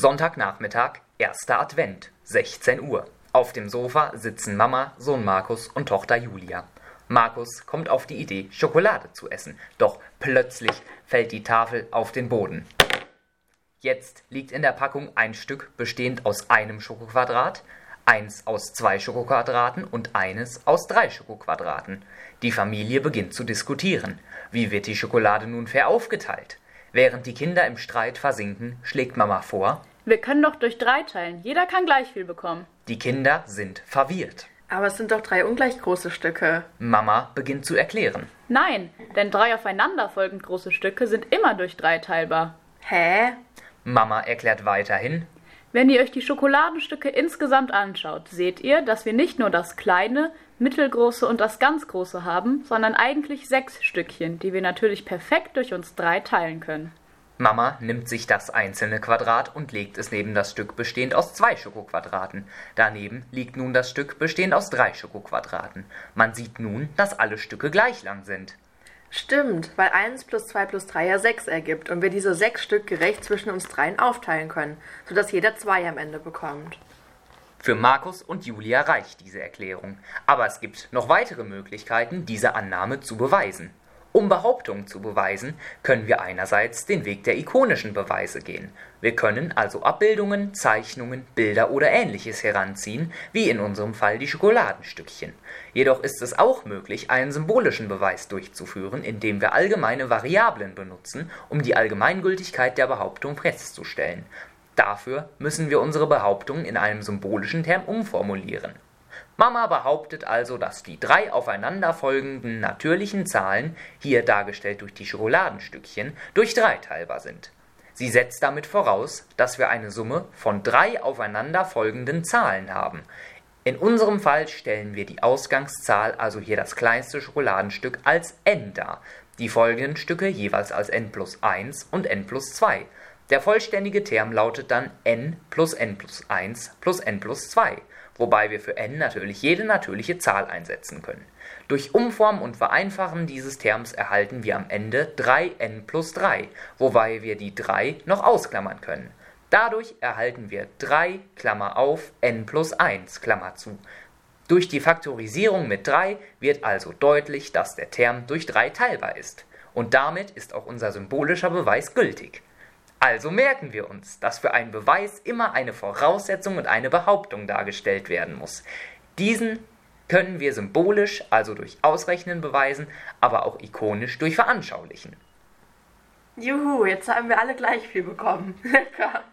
Sonntagnachmittag, erster Advent, 16 Uhr. Auf dem Sofa sitzen Mama, Sohn Markus und Tochter Julia. Markus kommt auf die Idee, Schokolade zu essen, doch plötzlich fällt die Tafel auf den Boden. Jetzt liegt in der Packung ein Stück bestehend aus einem Schokoquadrat, eins aus zwei Schokoquadraten und eines aus drei Schokoquadraten. Die Familie beginnt zu diskutieren. Wie wird die Schokolade nun fair aufgeteilt? Während die Kinder im Streit versinken, schlägt Mama vor, Wir können doch durch drei teilen. Jeder kann gleich viel bekommen. die Kinder sind verwirrt. Aber es sind doch drei ungleich große Stücke. Mama beginnt zu erklären. Nein, denn drei aufeinanderfolgend große Stücke sind immer durch drei teilbar. Hä? Mama erklärt weiterhin, Wenn ihr euch die Schokoladenstücke insgesamt anschaut, seht ihr, dass wir nicht nur das kleine, mittelgroße und das ganz große haben, sondern eigentlich sechs Stückchen, die wir natürlich perfekt durch uns drei teilen können. Mama nimmt sich das einzelne Quadrat und legt es neben das Stück bestehend aus zwei Schokoquadraten. Daneben liegt nun das Stück bestehend aus drei Schokoquadraten. Man sieht nun, dass alle Stücke gleich lang sind. Stimmt, weil 1 plus 2 plus 3 ja 6 ergibt und wir diese sechs Stück gerecht zwischen uns dreien aufteilen können, sodass jeder zwei am Ende bekommt. Für Markus und Julia reicht diese Erklärung. Aber es gibt noch weitere Möglichkeiten, diese Annahme zu beweisen. Um Behauptungen zu beweisen, können wir einerseits den Weg der ikonischen Beweise gehen. Wir können also Abbildungen, Zeichnungen, Bilder oder ähnliches heranziehen, wie in unserem Fall die Schokoladenstückchen. Jedoch ist es auch möglich, einen symbolischen Beweis durchzuführen, indem wir allgemeine Variablen benutzen, um die Allgemeingültigkeit der Behauptung festzustellen. Dafür müssen wir unsere Behauptung in einem symbolischen Term umformulieren. Mama behauptet also, dass die drei aufeinanderfolgenden natürlichen Zahlen, hier dargestellt durch die Schokoladenstückchen, durch drei teilbar sind. Sie setzt damit voraus, dass wir eine Summe von drei aufeinanderfolgenden Zahlen haben. In unserem Fall stellen wir die Ausgangszahl, also hier das kleinste Schokoladenstück, als n dar, die folgenden Stücke jeweils als n plus 1 und n plus 2. Der vollständige Term lautet dann n plus n plus 1 plus n plus 2, wobei wir für n natürlich jede natürliche Zahl einsetzen können. Durch Umformen und Vereinfachen dieses Terms erhalten wir am Ende 3n plus 3, wobei wir die 3 noch ausklammern können. Dadurch erhalten wir 3, Klammer auf, n plus 1, Klammer zu. Durch die Faktorisierung mit 3 wird also deutlich, dass der Term durch 3 teilbar ist. Und damit ist auch unser symbolischer Beweis gültig. Also merken wir uns, dass für einen Beweis immer eine Voraussetzung und eine Behauptung dargestellt werden muss. Diesen können wir symbolisch, also durch Ausrechnen beweisen, aber auch ikonisch durch Veranschaulichen. Juhu, jetzt haben wir alle gleich viel bekommen. Lecker.